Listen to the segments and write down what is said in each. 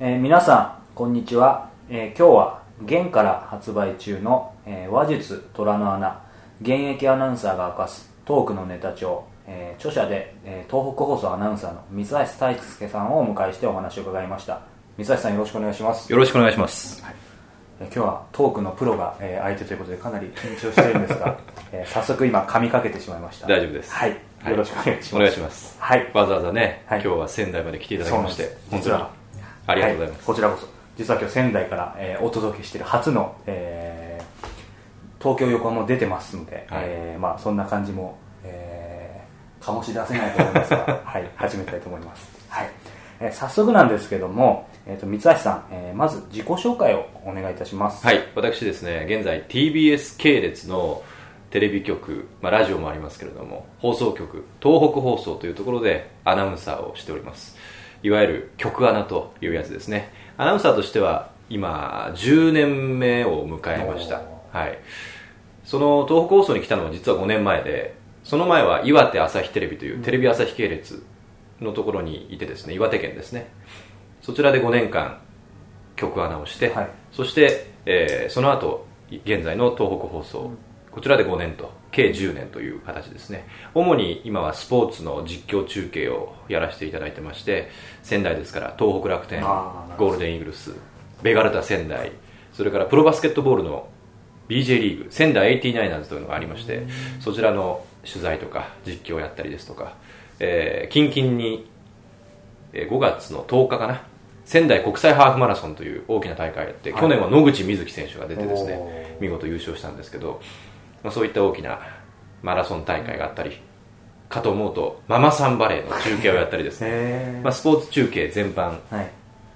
えー皆さんこんにちは、えー今日は現から発売中の、えー話術虎の穴現役アナウンサーが明かすトークのネタ帳、えー著者で、えー東北放送アナウンサーの三橋大輔さんをお迎えしてお話を伺いました。三橋さんよろしくお願いします、よろしくお願いします。えー今日はトークのプロが、えー相手ということでかなり緊張しているんですが、えー早速今噛みかけてしまいました。大丈夫です。はい。はい。よろしくお願いします、お願いします。はい。わざわざね、はい。今日は仙台まで来ていただきまして本当にありがとうございます。はこちらこそ。実は今日仙台から、えーお届けしている初の、えー東京横浜も出てますので、はい。えーまあ、そんな感じも、えー醸し出せないと思いますが、はい、始めたいと思います、はい。えー早速なんですけども、えー、と三橋さん、えーまず自己紹介をお願いいたします。はい、私ですね、現在 TBS 系列のテレビ局、まあ、ラジオもありますけれども、放送局、東北放送というところでアナウンサーをしております。いわゆる局アナというやつですね。アナウンサーとしては今10年目を迎えました。はい。その東北放送に来たのは実は5年前で、その前は岩手朝日テレビというテレビ朝日系列のところにいてですね、岩手県ですね。そちらで5年間局アナをして、はいそして、えーその後現在の東北放送、こちらで5年と計10年という形ですね。主に今はスポーツの実況中継をやらせていただいてまして仙台ですから東北楽天ゴールデンイーグルスベガルタ仙台それからプロバスケットボールの BJ リーグ仙台 89ers というのがありましてそちらの取材とか実況をやったりですとか、えー、近々にえー5月の10日かな仙台国際ハーフマラソンという大きな大会をやって、はい。去年は野口みずき選手が出てですね見事優勝したんですけど、まあ、そういった大きなマラソン大会があったりかと思うとママさんバレーの中継をやったりですね、へまあ、スポーツ中継全般。ーはい。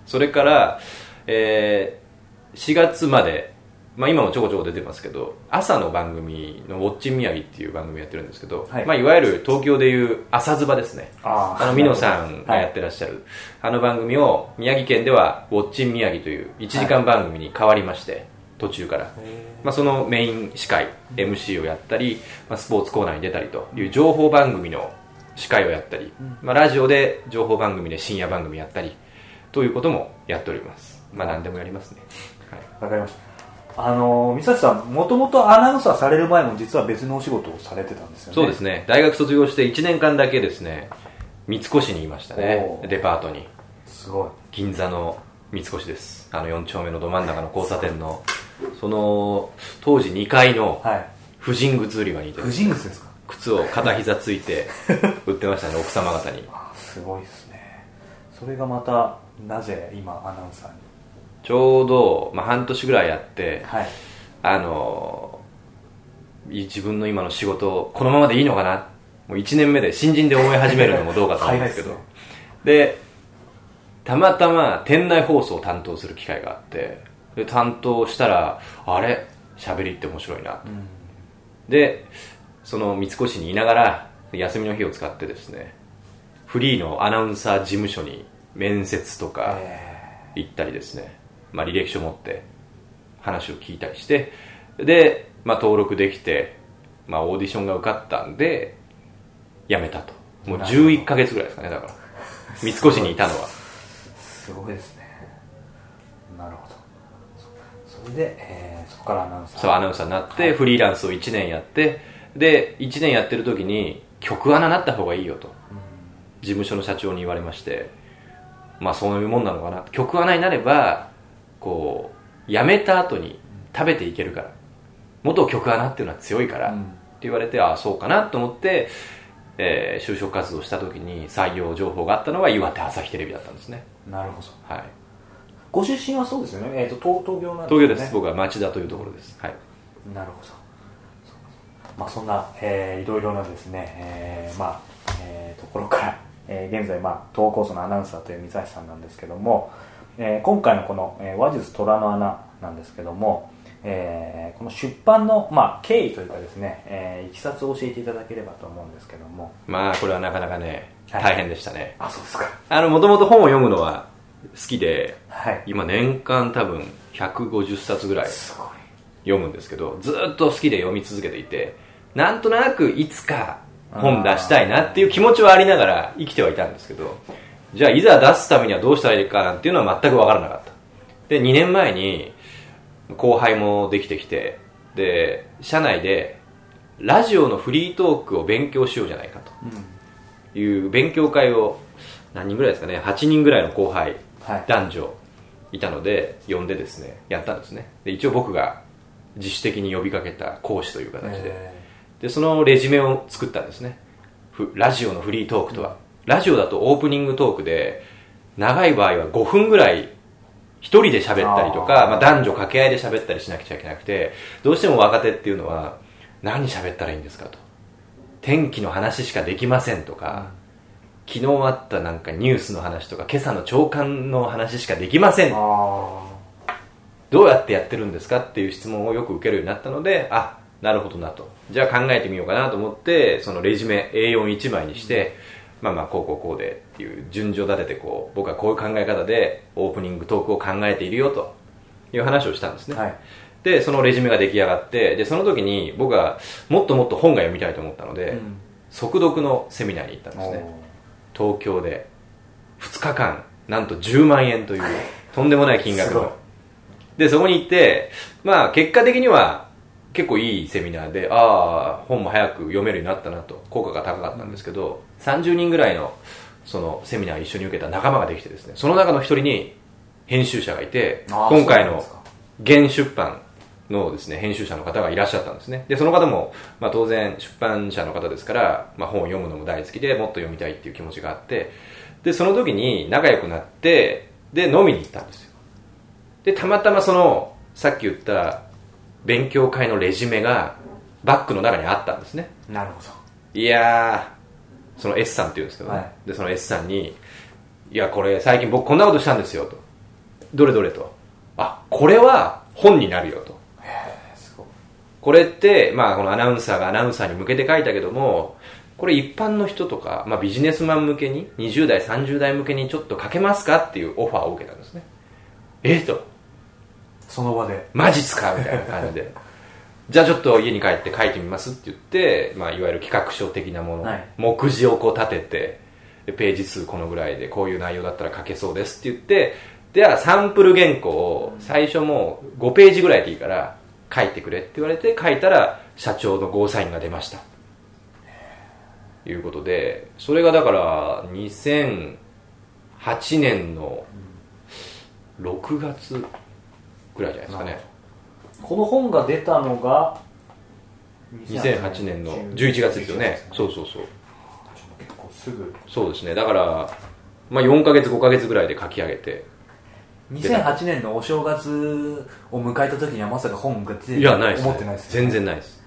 それから、えー4月まで、まあ、今もちょこちょこ出てますけど朝の番組の「ウォッチン宮城」っていう番組やってるんですけど、はい。いまあ、いわゆる東京でいう朝ズバですね。あの、ミノさんがはいやってらっしゃる、あの番組を宮城県では、ウォッチン宮城という1時間番組に変わりまして、途中から。まあ、そのメイン司会、MC をやったり、まあ、スポーツコーナーに出たりという情報番組の司会をやったり、まあ、ラジオで情報番組で深夜番組やったり、ということもやっております。まあ、何でもやりますね。はい。わかりましたあのー三橋さんもともとアナウンサーされる前も実は別のお仕事をされてたんですよねそうですね。大学卒業して1年間だけですね、三越にいましたねデパートに。すごい銀座の三越ですあの4丁目のど真ん中の交差点のその当時2階のはい。婦人靴売り場にいて。婦人靴ですか？靴を片膝ついて売ってましたね奥様方に。あすごいですね。それがまたなぜ今アナウンサーに？ちょうど、まあ、半年ぐらいやってはい。あのい自分の今の仕事このままでいいのかな？もう1年目で新人で思い始めるのもどうかと思うんですけど。でたまたま店内放送を担当する機会があってで担当したらあれ？喋りって面白いな。と、でその三越にいながら休みの日を使ってですねフリーのアナウンサー事務所に面接とかえ行ったりですね、まあ、履歴書持って話を聞いたりしてで、まあ、登録できて、まあ、オーディションが受かったんで辞めたと。もう11ヶ月ぐらいですかねだから。三越にいたのは。ーすごいですね。なるほどそそれで、えーそこからアナウンサーそうアナウンサーになって、フリーランスを1年やってで1年やってる時に曲アナなった方がいいよと。事務所の社長に言われまして。まあそういうもんなのかな。曲アナになればこう辞めた後に食べていけるから。元曲アナっていうのは強いから、うん。って言われてああそうかなと思って、えー就職活動した時に採用情報があったのが岩手朝日テレビだったんですね。なるほど。はいご出身はそうですよね、えー、と東東京なん東京です、ね僕は町田というところです。はい。なるほど。まあ、そんな、えーいろいろなですね、えーまあえーところから、えー現在、まあ、東北放送のアナウンサーという三橋さんなんですけども、えー今回のこの、えー話術虎の穴なんですけども、えーこの出版の、まあ、経緯というかですね、えーいきさつを教えていただければと思うんですけども。まあこれはなかなかねはい。大変でしたね、あそうですか。あのもともと本を読むのは好きではい。今年間多分150冊ぐらい読むんですけどずっと好きで読み続けていてなんとなくいつか本出したいなっていう気持ちはありながら生きてはいたんですけどじゃあいざ出すためにはどうしたらいいかなんていうのは全く分からなかった。で2年前に後輩もできてきてで社内でラジオのフリートークを勉強しようじゃないかと。いう勉強会を何人ぐらいですかね8人ぐらいの後輩、はい男女いたので呼んでですねやったんですね。で一応僕が自主的に呼びかけた講師という形で、えでそのレジュメを作ったんですね。ふラジオのフリートークとは、ラジオだとオープニングトークで長い場合は5分ぐらい一人で喋ったりとかまあ、男女掛け合いで喋ったりしなくちゃいけなくてどうしても若手っていうのは何喋ったらいいんですかと。天気の話しかできませんとか、昨日あったなんかニュースの話とか今朝の朝刊の話しかできません。あどうやってやってるんですかっていう質問をよく受けるようになったのであなるほどなと。じゃあ考えてみようかなと思ってそのレジュメ A41 枚にして、まあまあこうこうこうでっていう順序立ててこう僕はこういう考え方でオープニングトークを考えているよという話をしたんですね、あはい。でそのレジュメが出来上がってでその時に僕はもっともっと本が読みたいと思ったので、うん。速読のセミナーに行ったんですね。お東京で2日間なんと10万円というとんでもない金額の。でそこに行ってまあ結果的には結構いいセミナーでああ本も早く読めるようになったなと効果が高かったんですけど、30人ぐらいのそのセミナーを一緒に受けた仲間ができてですねその中の一人に編集者がいて今回の現出版のですね、編集者の方がいらっしゃったんですね。で、その方も、まあ当然出版社の方ですから、まあ本を読むのも大好きで、もっと読みたいっていう気持ちがあって、で、その時に仲良くなって、で、飲みに行ったんですよ。で、たまたまその、さっき言った勉強会のレジュメが、バッグの中にあったんですね。なるほいやー、その S さんって言うんですけどね、はいで、その S さんに、いや、これ最近僕こんなことしたんですよ、と。どれどれと。あ、これは本になるよ、と。これって、まあ、このアナウンサーがアナウンサーに向けて書いたけども、これ一般の人とか、まあ、ビジネスマン向けに、20代、30代向けにちょっと書けますかっていうオファーを受けたんですね。え？と、その場で。マジっすか？みたいな感じで。じゃあちょっと家に帰って書いてみますって言って、まあ、いわゆる企画書的なもの、はい。目次をこう立てて、でページ数このぐらいでこういう内容だったら書けそうですって言って、ではサンプル原稿を最初もう5ページぐらいでいいから書いてくれって言われて書いたら社長のゴーサインが出ました。いうことで、それがだから2008年の6月ぐらいじゃないですかね。この本が出たのが2008年の11月ですよね。そうそうそう。結構すぐ。そうですね。だから、まあ、4ヶ月5ヶ月ぐらいで書き上げて2008年のお正月を迎えた時にはまさか本が出ていやないです、思ってないですよ全然ないです。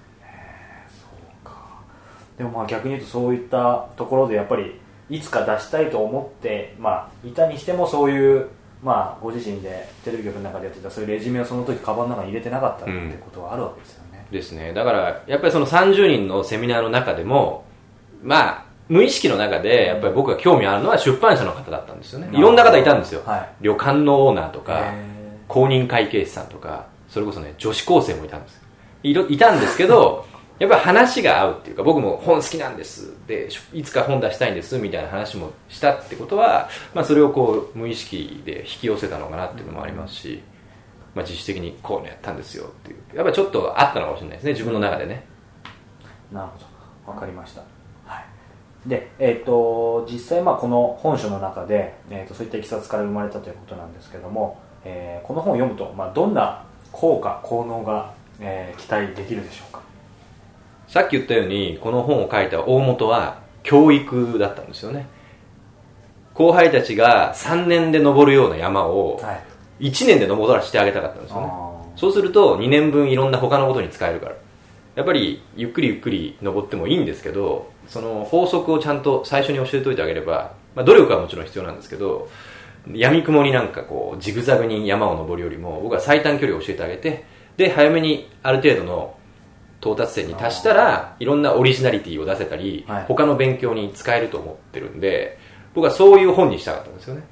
でもまあ逆に言うとそういったところでやっぱりいつか出したいと思って、まあ、いたにしてもそういう、まあ、ご自身でテレビ局の中でやってたそういうレジュメをその時カバンの中に入れてなかったってことはあるわけですよね、ですね。だからやっぱりその30人のセミナーの中でもまあ無意識の中でやっぱり僕が興味あるのは出版社の方だったんですよね。いろんな方いたんですよ、はい。旅館のオーナーとかへ公認会計士さんとかそれこそね女子高生もいたんですよ。いろいたんですけど やっぱり話が合うっていうか僕も本好きなんです。でいつか本出したいんですみたいな話もしたってことは、まあ、それをこう無意識で引き寄せたのかなっていうのもありますし、まあ、自主的にこういうのやったんですよっていう。やっぱりちょっとあったのかもしれないですね自分の中でね。なるほど。分かりました、はい、で、えっと実際まあこの本書の中で、えー、とそういったいきさつから生まれたということなんですけども、えーこの本を読むと、まあ、どんな効果効能が、えー期待できるでしょうか？さっき言ったようにこの本を書いた大元は教育だったんですよね。後輩たちが3年で登るような山をはい。1年で登らせてあげたかったんですよね。あそうすると2年分いろんな他のことに使えるから。やっぱりゆっくりゆっくり登ってもいいんですけどその法則をちゃんと最初に教えておいてあげれば、まあ、努力はもちろん必要なんですけど闇雲になんかこうジグザグに山を登るよりも僕は最短距離を教えてあげてで早めにある程度の到達点に達したらいろんなオリジナリティを出せたり、はい。他の勉強に使えると思ってるんで僕はそういう本にしたかったんですよね。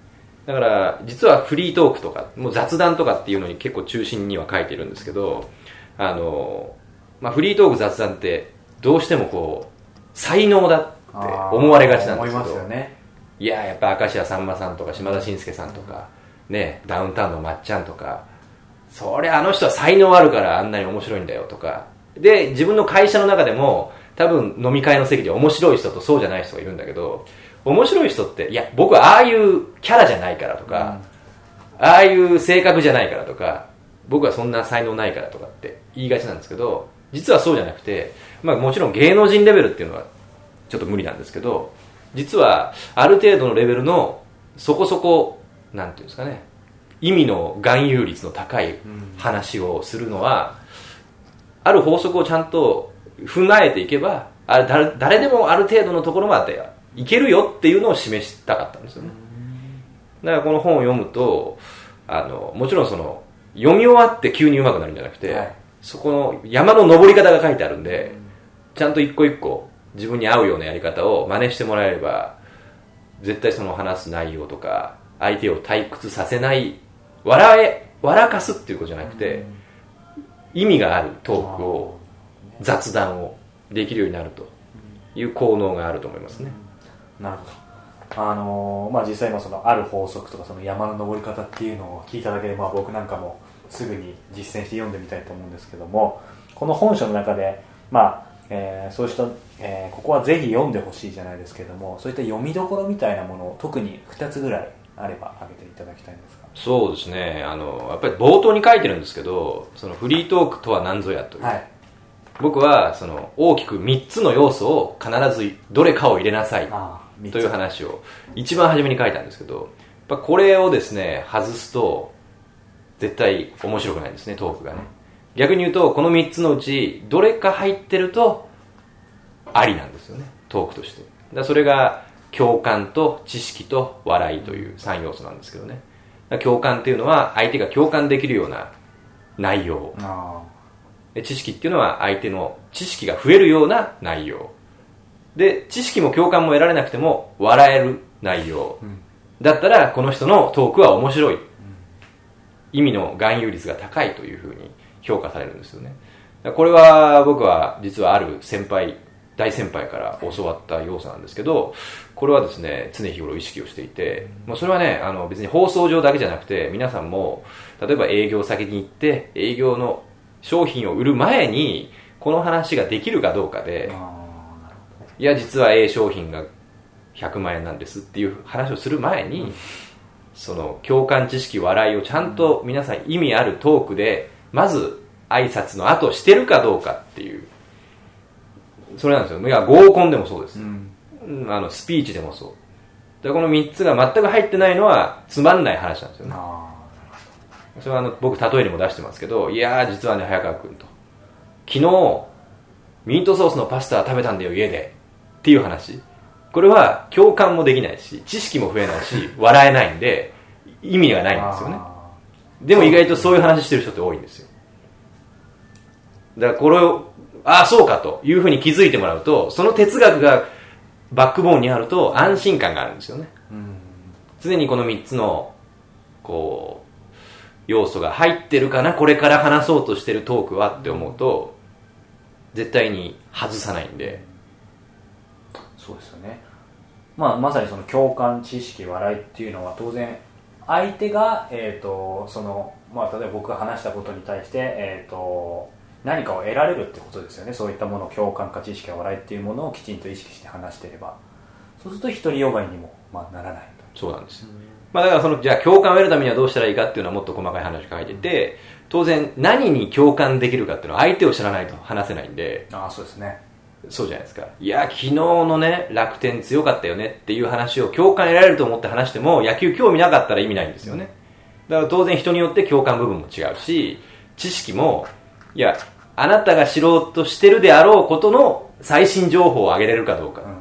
だから実はフリートークとかもう雑談とかっていうのに結構中心には書いてるんですけどあの、まあ、フリートーク雑談ってどうしてもこう才能だって思われがちなんですけど。思いますよね。いややっぱ明石家さんまさんとか島田紳介さんとか、ね、ダウンタウンのまっちゃんとかそりゃあの人は才能あるからあんなに面白いんだよとか。で自分の会社の中でも多分飲み会の席で面白い人とそうじゃない人がいるんだけど面白い人っていや僕はああいうキャラじゃないからとか、ああいう性格じゃないからとか僕はそんな才能ないからとかって言いがちなんですけど実はそうじゃなくて、まあ、もちろん芸能人レベルっていうのはちょっと無理なんですけど実はある程度のレベルのそこそこなんていうんですかね意味の含有率の高い話をするのは、ある法則をちゃんと踏まえていけばあれ誰誰でもある程度のところまでいけるよっていうのを示したかったんですよね。だからこの本を読むとあのもちろんその読み終わって急に上手くなるんじゃなくて、はい。そこの山の登り方が書いてあるんで、ちゃんと一個一個自分に合うようなやり方を真似してもらえれば絶対その話す内容とか相手を退屈させない笑え笑かすっていうことじゃなくて、意味があるトークを雑談をできるようになるという効能があると思いますね、なるほど。あのーまあ実際今そのある法則とかその山の登り方っていうのを聞いただけで、まあ、僕なんかもすぐに実践して読んでみたいと思うんですけどもこの本書の中でまあえーそうした、えーここはぜひ読んでほしいじゃないですけどもそういった読みどころみたいなものを特に2つぐらいあれば挙げていただきたいんですか？そうですね。あのやっぱり冒頭に書いてるんですけどそのフリートークとは何ぞやという、はい。僕はその大きく3つの要素を必ずどれかを入れなさいという話を一番初めに書いたんですけどやっぱこれをですね外すと絶対面白くないんですねトークがね逆に言うとこの3つのうちどれか入ってるとありなんですよね。トークとして。だそれが共感と知識と笑いという3要素なんですけどね。共感っていうのは相手が共感できるような内容。知識っていうのは相手の知識が増えるような内容。で知識も共感も得られなくても笑える内容、だったらこの人のトークは面白い、意味の含有率が高いというふうに評価されるんですよね。これは僕は実はある先輩大先輩から教わった要素なんですけどこれはですね常日頃意識をしていて、もうそれはねあの別に放送上だけじゃなくて皆さんも例えば営業先に行って営業の商品を売る前にこの話ができるかどうかでいや実は A 商品が100万円なんですっていう話をする前に、その共感知識笑いをちゃんと皆さん意味あるトークでまず挨拶の後してるかどうかっていう。それなんですよ。いや合コンでもそうです。ど、うん。うんあのスピーチでもそうでこの3つが全く入ってないのはつまんない話なんですよね。あそれはあの僕例えにも出してますけどいやー実はね早川君と。昨日ミートソースのパスタ食べたんだよ家で。っていう話。これは共感もできないし知識も増えないし笑えないんで意味があないんですよね。あでも意外とそういう話してる人って多いんですよ。だからこれをああそうかというふうに気づいてもらうとその哲学がバックボーンにあると安心感があるんですよね。ーうん。常にこの3つのこう要素が入ってるかなこれから話そうとしてるトークはって思うと絶対に外さないんで。そうですよね、まあ、まさにその共感知識笑いっていうのは当然相手が、えーとそのまあ、例えば僕が話したことに対して、えー、と何かを得られるってことですよね。そういったもの共感か知識か笑いっていうものをきちんと意識して話していれば。そうすると独りよがりにも、まあ、ならない。そうなんです。よ、まあ、だからそのじゃあ共感を得るためにはどうしたらいいかっていうのはもっと細かい話が書いてて当然何に共感できるかっていうのは相手を知らないと話せないんで。とああそうですねそうじゃないですか。いや昨日のね楽天強かったよねっていう話を共感得られると思って話しても野球興味なかったら意味ないんですよね。だから当然人によって共感部分も違うし知識もいやあなたが知ろうとしてるであろうことの最新情報を上げれるかどうか、うん。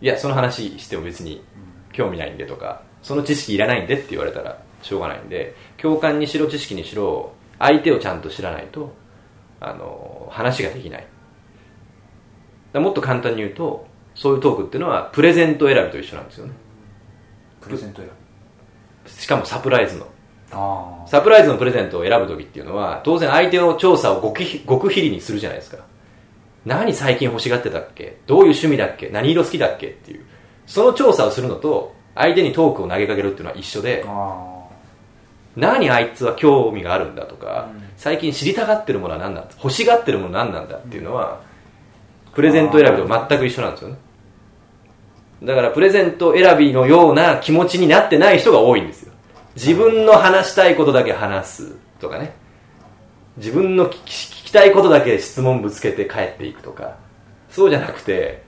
いやその話しても別に興味ないんでとかその知識いらないんでって言われたらしょうがないんで共感にしろ知識にしろ相手をちゃんと知らないとあの話ができないもっと簡単に言うとそういうトークっていうのはプレゼント選びと一緒なんですよね。プレゼントやしかもサプライズの。あサプライズのプレゼントを選ぶ時っていうのは当然相手の調査を極秘裏にするじゃないですか。何最近欲しがってたっけ？どういう趣味だっけ？何色好きだっけっていう。その調査をするのと相手にトークを投げかけるっていうのは一緒であ何あいつは興味があるんだとか、うん。最近知りたがってるものは何なんだ欲しがってるものは何なんだっていうのは、プレゼント選びと全く一緒なんですよね。だからプレゼント選びのような気持ちになってない人が多いんですよ。自分の話したいことだけ話すとかね。自分の聞き聞きたいことだけ質問ぶつけて帰っていくとか。そうじゃなくて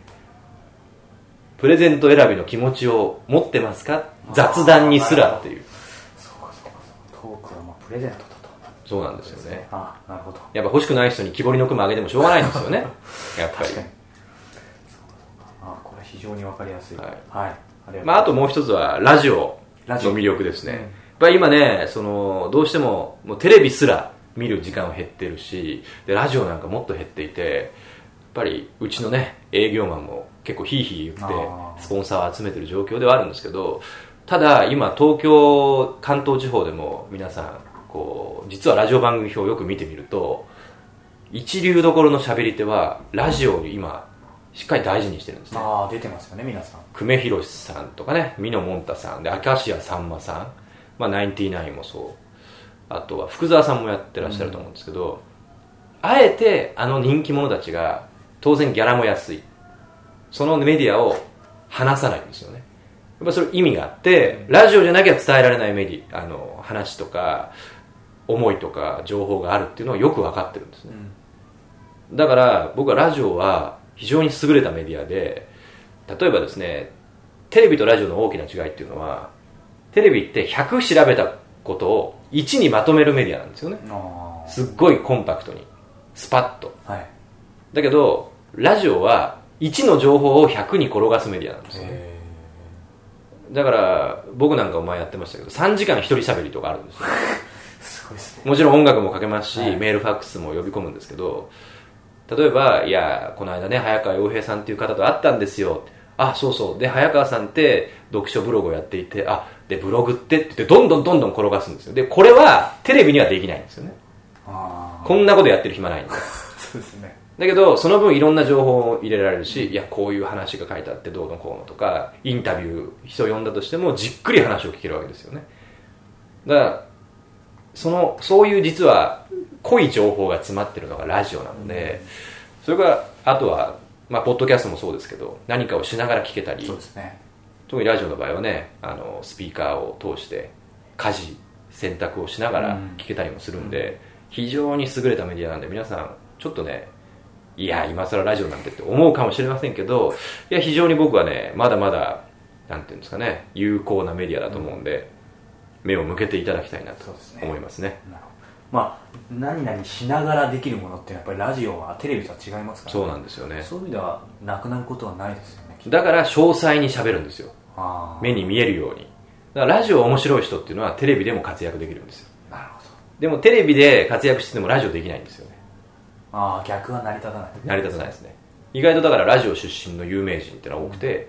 プレゼント選びの気持ちを持ってますか？雑談にすらっていう。そうかそうかそうトークはまあプレゼントそうなんですよね。あなるほど。やっぱ欲しくない人に木彫りの熊あげてもしょうがないんですよね。やっぱり。確かに。あこれ非常にわかりやすい。はい。はい、あまあ、あともう一つはラジオのラジオ魅力ですね、うん。やっぱり今ねそのどうしてももうテレビすら見る時間は減ってるしでラジオなんかもっと減っていてやっぱりうちのね営業マンも結構ヒーヒー言ってスポンサーを集めてる状況ではあるんですけどただ今東京関東地方でも皆さんこう実はラジオ番組表をよく見てみると一流どころの喋り手はラジオを今しっかり大事にしてるんですね。ああ出てますよね皆さん。久米宏さんとかね美濃もんたさんで明石家さんまさん、まあ、ナインティナインもそう。あとは福沢さんもやってらっしゃると思うんですけど、あえてあの人気者たちが当然ギャラも安い。そのメディアを話さないんですよね。やっぱそれ意味があってラジオじゃなきゃ伝えられないメディあの話とか思いとか情報があるっていうのはよく分かってるんですね。だから僕はラジオは非常に優れたメディアで例えばですねテレビとラジオの大きな違いっていうのはテレビって100調べたことを1にまとめるメディアなんですよね。あすっごいコンパクトに。スパッと。あはい。だけどラジオは1の情報を100に転がすメディアなんですよね。へだから僕なんかも前やってましたけど3時間一人喋りとかあるんですよ もちろん音楽もかけますし、はい。メールファックスも呼び込むんですけど例えばいやこの間ね早川洋平さんっていう方と会ったんですよ。あそうそう。で早川さんって読書ブログをやっていてあでブログってって言ってどんどんどんどん転がすんですよ。でこれはテレビにはできないんですよね。あこんなことやってる暇ないんで。あ そうですね。だけどその分いろんな情報を入れられるしいやこういう話が書いてあってどうのこうのとかインタビュー人を呼んだとしてもじっくり話を聞けるわけですよね。だからそのそういう実は濃い情報が詰まってるのがラジオなので、それからあとは、まあ、ポッドキャストもそうですけど何かをしながら聞けたりそうですね。特にラジオの場合はねあのスピーカーを通して家事洗濯をしながら聞けたりもするんで、非常に優れたメディアなんで皆さんちょっとねいや今更ラジオなんてって思うかもしれませんけどいや非常に僕はねまだまだなんていうんですかね有効なメディアだと思うんで、目を向けていただきたいなと思いますね。なるほど。まあ何々しながらできるものってやっぱりラジオはテレビとは違いますから、そうなんですよね。そういう意味ではなくなることはないですよねだから詳細に喋るんですよ。目に見えるように。だからラジオ面白い人っていうのはテレビでも活躍できるんですよ。なるほど。でもテレビで活躍しててもラジオできないんですよね。ああ逆は成り立たない。成り立たないですね。意外とだからラジオ出身の有名人っていうのは多くて、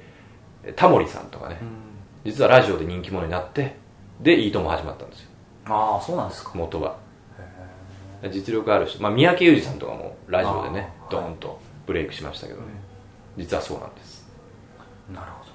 タモリさんとかね。うん。実はラジオで人気者になってでいいとも始まったんですよ。ああそうなんですか。元は実力あるし、まあ、三宅裕司さんとかもラジオでねドーンとブレイクしましたけどね、実はそうなんです。なるほど。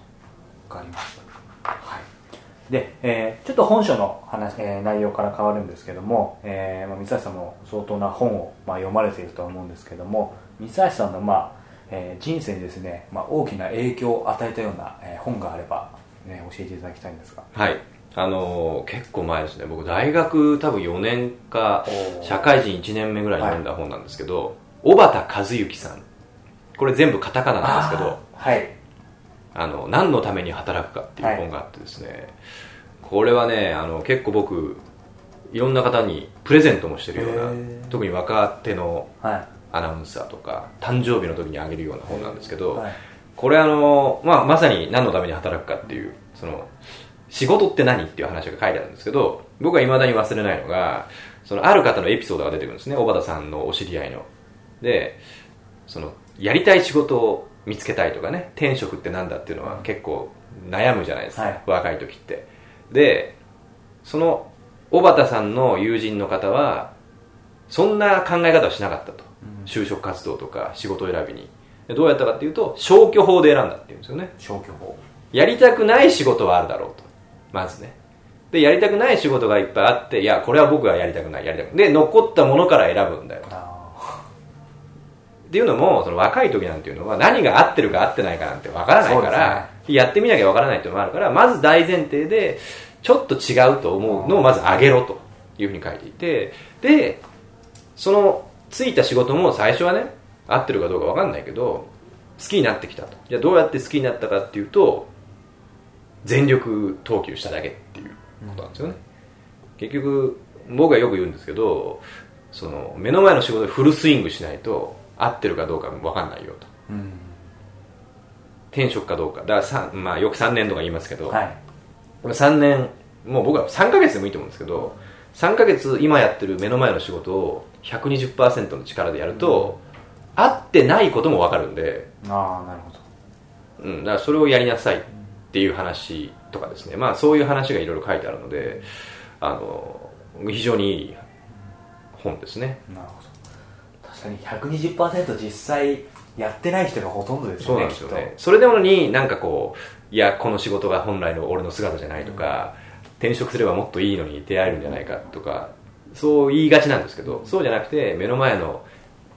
わかりました。はい。で、えーちょっと本書の話、えー内容から変わるんですけども、えーまあ、三橋さんも相当な本を、まあ、読まれているとは思うんですけども三橋さんの、まあえー人生にですね、まあ、大きな影響を与えたような、えー本があれば、ね、教えていただきたいんですが。はいあのー結構前ですね。僕大学多分4年か社会人1年目ぐらいに読んだ本なんですけど、小畑和幸さん。これ全部カタカナなんですけどはい。あの何のために働くかっていう本があってですね、これはねあの結構僕いろんな方にプレゼントもしてるような特に若手のはい。アナウンサーとか誕生日の時にあげるような本なんですけど、はい。これあの、まあ、まさに何のために働くかっていうその仕事って何っていう話が書いてあるんですけど僕はいまだに忘れないのがそのある方のエピソードが出てくるんですね。小畑さんのお知り合いの。でそのやりたい仕事を見つけたいとかね転職ってなんだっていうのは結構悩むじゃないですか、はい。若い時って。でその小畑さんの友人の方はそんな考え方はしなかったと、就職活動とか仕事選びに。でどうやったかっていうと消去法で選んだっていうんですよね。消去法。やりたくない仕事はあるだろうとまずね。でやりたくない仕事がいっぱいあっていやこれは僕はやりたくないやりたくない。で残ったものから選ぶんだよ。あっていうのもその若い時なんていうのは何が合ってるか合ってないかなんてわからないから、やってみなきゃわからないっていうのもあるからまず大前提でちょっと違うと思うのをまず上げろというふうに書いていてでそのついた仕事も最初はね合ってるかどうかわかんないけど好きになってきたと。じゃあどうやって好きになったかっていうと全力投球しただけっていうことなんですよね、結局僕はよく言うんですけどその目の前の仕事でフルスイングしないと合ってるかどうか分かんないよと。ーうん。転職かどうか。だからまあ、よく3年とか言いますけど、はい。でも3年もう僕は3ヶ月でもいいと思うんですけど3ヶ月今やってる目の前の仕事を120%の力でやると、合ってないことも分かるんで、ああなるほど。うん、だからそれをやりなさいっていう話とかですね。まあそういう話がいろいろ書いてあるのであの非常にいい本ですね。なるほど。確かに120%実際やってない人がほとんどですそうよねなんですよね。それでもになんかこういやこの仕事が本来の俺の姿じゃないとか、転職すればもっといいのに出会えるんじゃないかとかそう言いがちなんですけどそうじゃなくて目の前の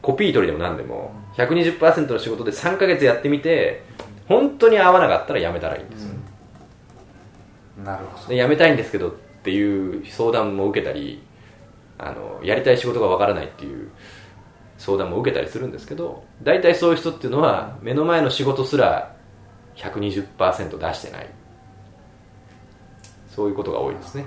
コピー取りでも何でも120%の仕事で3ヶ月やってみて本当に合わなかったら辞めたらいいんですよ、きっとなるほど。で辞めたいんですけどっていう相談も受けたりあのやりたい仕事がわからないっていう相談も受けたりするんですけど大体そういう人っていうのは目の前の仕事すら120%出してない。そういうことが多いですね。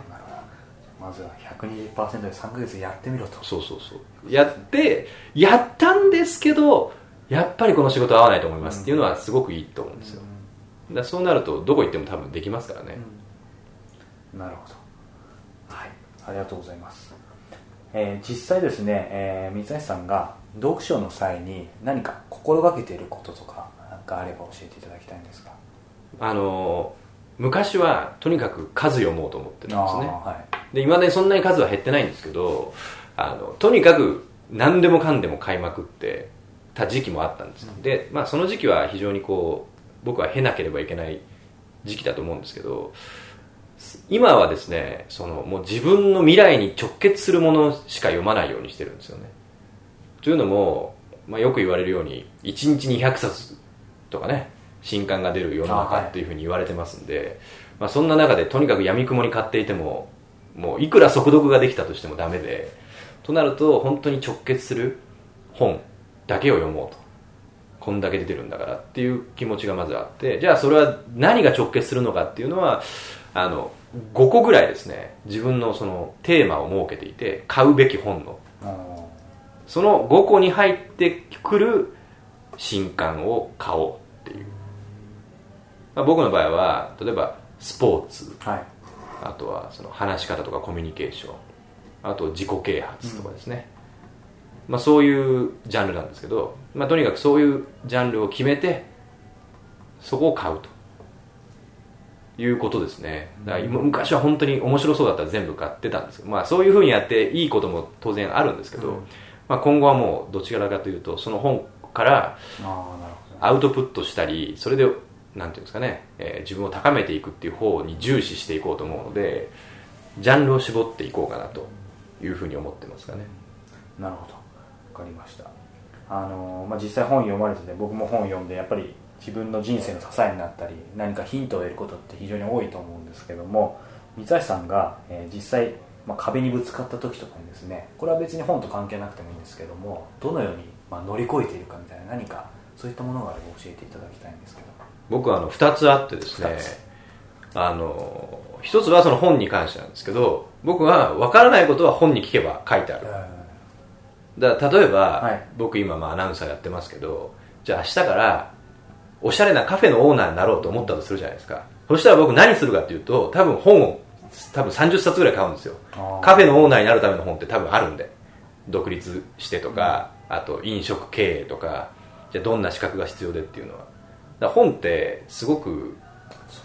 まずは120%で3ヶ月やってみろと。そうそうそう。やってやったんですけどやっぱりこの仕事合わないと思います。っていうのはすごくいいと思うんですよ。だそうなるとどこ行っても多分できますからね、なるほど。はい。ありがとうございます、えー実際ですね、えー、水橋さんが読書の際に何か心がけていることとかなんかあれば教えていただきたいんですがあの昔はとにかく数読もうと思ってたんですね。はい。で今までそんなに数は減ってないんですけどあのとにかく何でもかんでも買いまくってた時期もあったんです、で、まあ、その時期は非常にこう僕は経なければいけない時期だと思うんですけど今はですねそのもう自分の未来に直結するものしか読まないようにしてるんですよね。というのも、まあ、よく言われるように1日200冊とかね新刊が出る世の中っていうふうに言われてますんで、まあ、そんな中でとにかく闇雲に買っていてももういくら速読ができたとしてもダメでとなると本当に直結する本だけを読もうと。こんだけ出てるんだからっていう気持ちがまずあって。じゃあそれは何が直結するのかっていうのはあの5個ぐらいですね。自分のそのテーマを設けていて買うべき本の。その5個に入ってくる新刊を買おうっていう、まあ、僕の場合は例えばスポーツ。はい。あとはその話し方とかコミュニケーション。あと自己啓発とかですね、まあ、そういうジャンルなんですけど、まあ、とにかくそういうジャンルを決めてそこを買うと。いうことですね。だから今昔は本当に面白そうだったら全部買ってたんですけど、まあ、そういうふうにやっていいことも当然あるんですけど、うん。まあ、今後はもうどちらかというとその本からアウトプットしたりそれでなんていうんですかね、えー自分を高めていくっていう方に重視していこうと思うのでジャンルを絞っていこうかなというふうに思ってますかね。なるほど。分かりました。あの、まあ、実際本読まれてて僕も本読んでやっぱり自分の人生の支えになったり何かヒントを得ることって非常に多いと思うんですけども三橋さんが、えー実際、まあ、壁にぶつかった時とかにですねこれは別に本と関係なくてもいいんですけどもどのように、まあ、乗り越えているかみたいな何かそういったものがあれば教えていただきたいんですけど。僕はあの2つあってですねあの一つはその本に関してなんですけど僕は分からないことは本に聞けば書いてあるだから例えば、はい。僕今まあアナウンサーやってますけどじゃあ明日からおしゃれなカフェのオーナーになろうと思ったとするじゃないですか。そしたら僕何するかっていうと多分本を多分30冊ぐらい買うんですよ。カフェのオーナーになるための本って多分あるんで。独立してとか、あと飲食経営とかじゃあどんな資格が必要でっていうのは。本ってすごく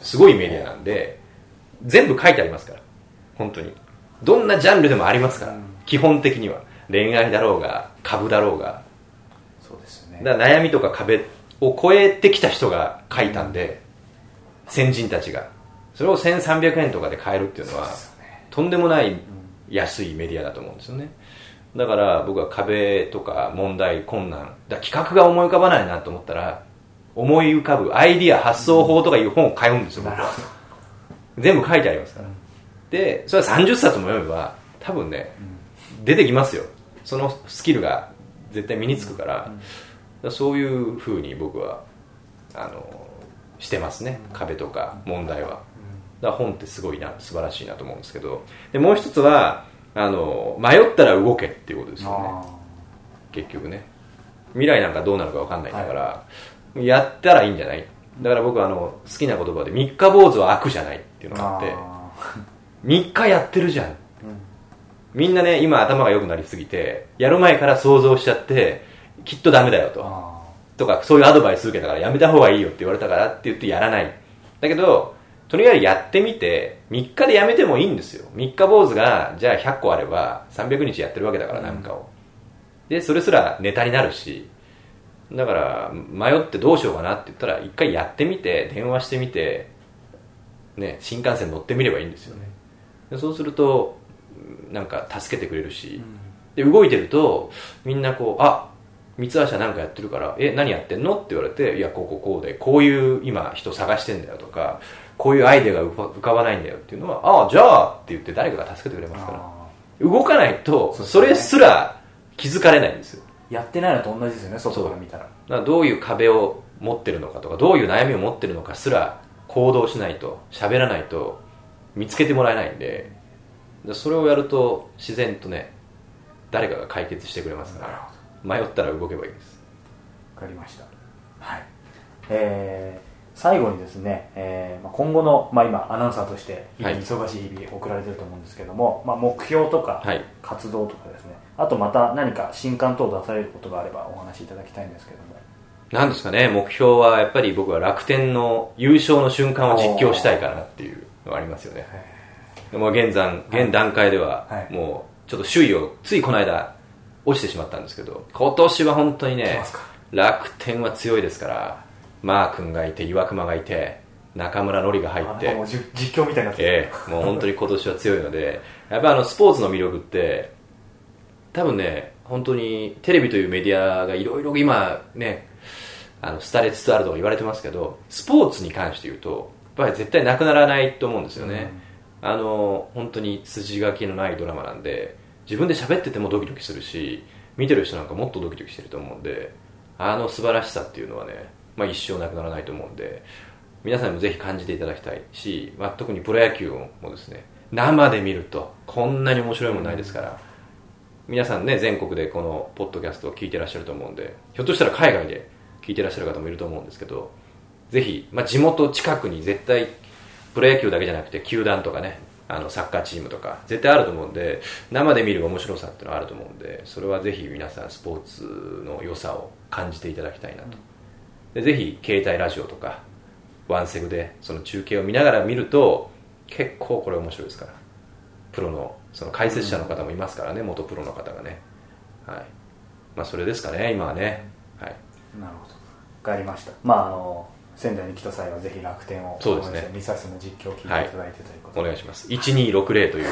すごいメディアなんで全部書いてありますから。本当に。どんなジャンルでもありますから、うん。基本的には恋愛だろうが株だろうが。そうですよね。だ悩みとか壁を越えてきた人が書いたんで、先人たちが。それを1300円とかで買えるっていうのはね。とんでもない安いメディアだと思うんですよね。だから僕は壁とか問題困難。だ企画が思い浮かばないなと思ったら思い浮かぶアイディア発想法とかいう本を買うんですよ全部書いてありますから、でそれは30冊も読めば多分ね、出てきますよそのスキルが絶対身につくから,、だからそういうふうに僕はあのしてますね。壁とか問題は、だ本ってすごいな素晴らしいなと思うんですけど。でもう一つはあの迷ったら動けっていうことですよね。あ結局ね。未来なんかどうなるか分かんないんだから、やったらいいんじゃない？だから僕はあの好きな言葉で三日坊主は悪じゃないっていうーのがあってあ3日やってるじゃんみんなね今頭が良くなりすぎてやる前から想像しちゃってきっとダメだよと。あとかそういうアドバイス受けたからやめた方がいいよって言われたからって言ってやらない。だけどとりあえずやってみて3日でやめてもいいんですよ。3日坊主がじゃあ100個あれば300日やってるわけだからなんかを、でそれすらネタになるしだから迷ってどうしようかなって言ったら一回やってみて電話してみて、ね、新幹線乗ってみればいいんですよね。でそうするとなんか助けてくれるし、で動いてるとみんなこうあ三橋は何かやってるから「え何やってんの?」って言われて「いやこうこうこうでこういう今人探してんだよ」とか「こういうアイデアが浮か浮かばないんだよ」っていうのは「ああじゃあ」って言って誰かが助けてくれますから。あ動かないとそれすら気づかれないんですよ。ーやってないのと同じですよね外から見たら。らどういう壁を持ってるのかとかどういう悩みを持ってるのかすら行動しないと喋らないと見つけてもらえないんででそれをやると自然とね誰かが解決してくれますから迷ったら動けばいいです。わかりました。はい。えー最後にですね、えーまあ、今後の、まあ、今アナウンサーとして忙しい日々送られてると思うんですけども、まあ、目標とかはい。活動とかですね、あとまた何か新刊等出されることがあればお話しいただきたいんですけども。なんですかね。目標はやっぱり僕は楽天の優勝の瞬間を実況したいかなっていうのがありますよねでも現在現段階でははい。もうちょっと首位をついこの間落ちてしまったんですけど今年は本当にね楽天は強いですからマー君がいて岩隈がいて中村紀が入って実況みたいになっええもう本当に今年は強いので やっぱりあのスポーツの魅力って多分ね本当にテレビというメディアがいろいろ今ねあの廃れつつあるとか言われてますけどスポーツに関して言うとやっぱり絶対なくならないと思うんですよね、あの本当に筋書きのないドラマなんで自分で喋っててもドキドキするし見てる人なんかもっとドキドキしてると思うんであの素晴らしさっていうのはね、まあ、一生なくならないと思うんで皆さんにもぜひ感じていただきたいし、まあ、特にプロ野球もですね生で見るとこんなに面白いものないですから、皆さんね全国でこのポッドキャストを聞いてらっしゃると思うんでひょっとしたら海外で聞いてらっしゃる方もいると思うんですけどぜひ、まあ、地元近くに絶対プロ野球だけじゃなくて球団とかねあのサッカーチームとか絶対あると思うんで生で見る面白さっていうのはあると思うんでそれはぜひ皆さんスポーツの良さを感じていただきたいなと。でぜひ携帯ラジオとかワンセグでその中継を見ながら見ると結構これ面白いですから。プロのその解説者の方もいますからね、元プロの方がね。はい。まあそれですかね今はね。はい。なるほど。わかりました。まああの仙台に来た際はぜひ楽天をそうですね。ミサスの実況を聞いていただいてということで、お願いします。1260という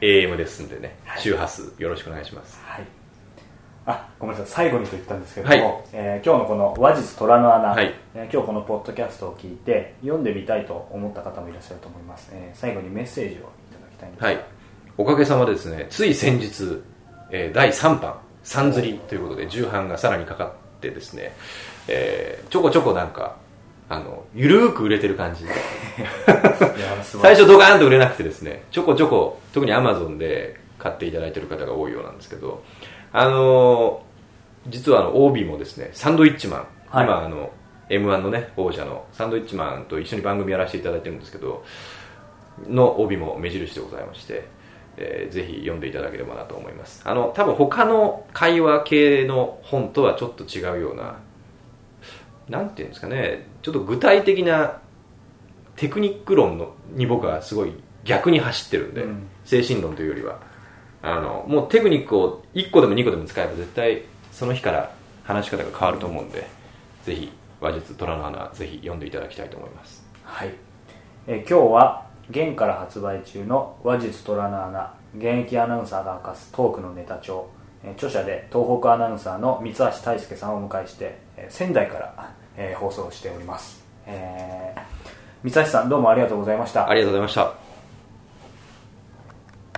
AM ですんでね。周波数よろしくお願いします。はい、あごめんなさい。最後にと言ったんですけども、はい。えー今日のこの「話術虎の穴」はい。えー今日このポッドキャストを聞いて読んでみたいと思った方もいらっしゃると思います、えー最後にメッセージをいただきたいんですが。はい。おかげさまでですねつい先日、えー第3版「さんずり」ということで重版がさらにかかってですね、えーちょこちょこなんかあのゆるーく売れてる感じ。最初ドカーンと売れなくてですね。ちょこちょこ特にアマゾンで買っていただいてる方が多いようなんですけど。あのー実はあの OB もですねサンドイッチマン、はい。今あの m 1のね王者のサンドイッチマンと一緒に番組やらせていただいてるんですけどの帯も目印でございまして、えーぜひ読んでいただければなと思います。あの多分他の会話系の本とはちょっと違うようななんていうんですかねちょっと具体的なテクニック論のに僕はすごい逆に走ってるんで、うん。精神論というよりは。あのもうテクニックを1個でも2個でも使えば絶対その日から話し方が変わると思うんでぜひ話術虎の穴ぜひ読んでいただきたいと思います。はい、えー今日は現から発売中の話術虎の穴現役アナウンサーが明かすトークのネタ帳、えー著者で東北アナウンサーの三橋大輔さんをお迎えして、えー仙台から、えー放送しております、えー三橋さんどうもありがとうございました。ありがとうございました。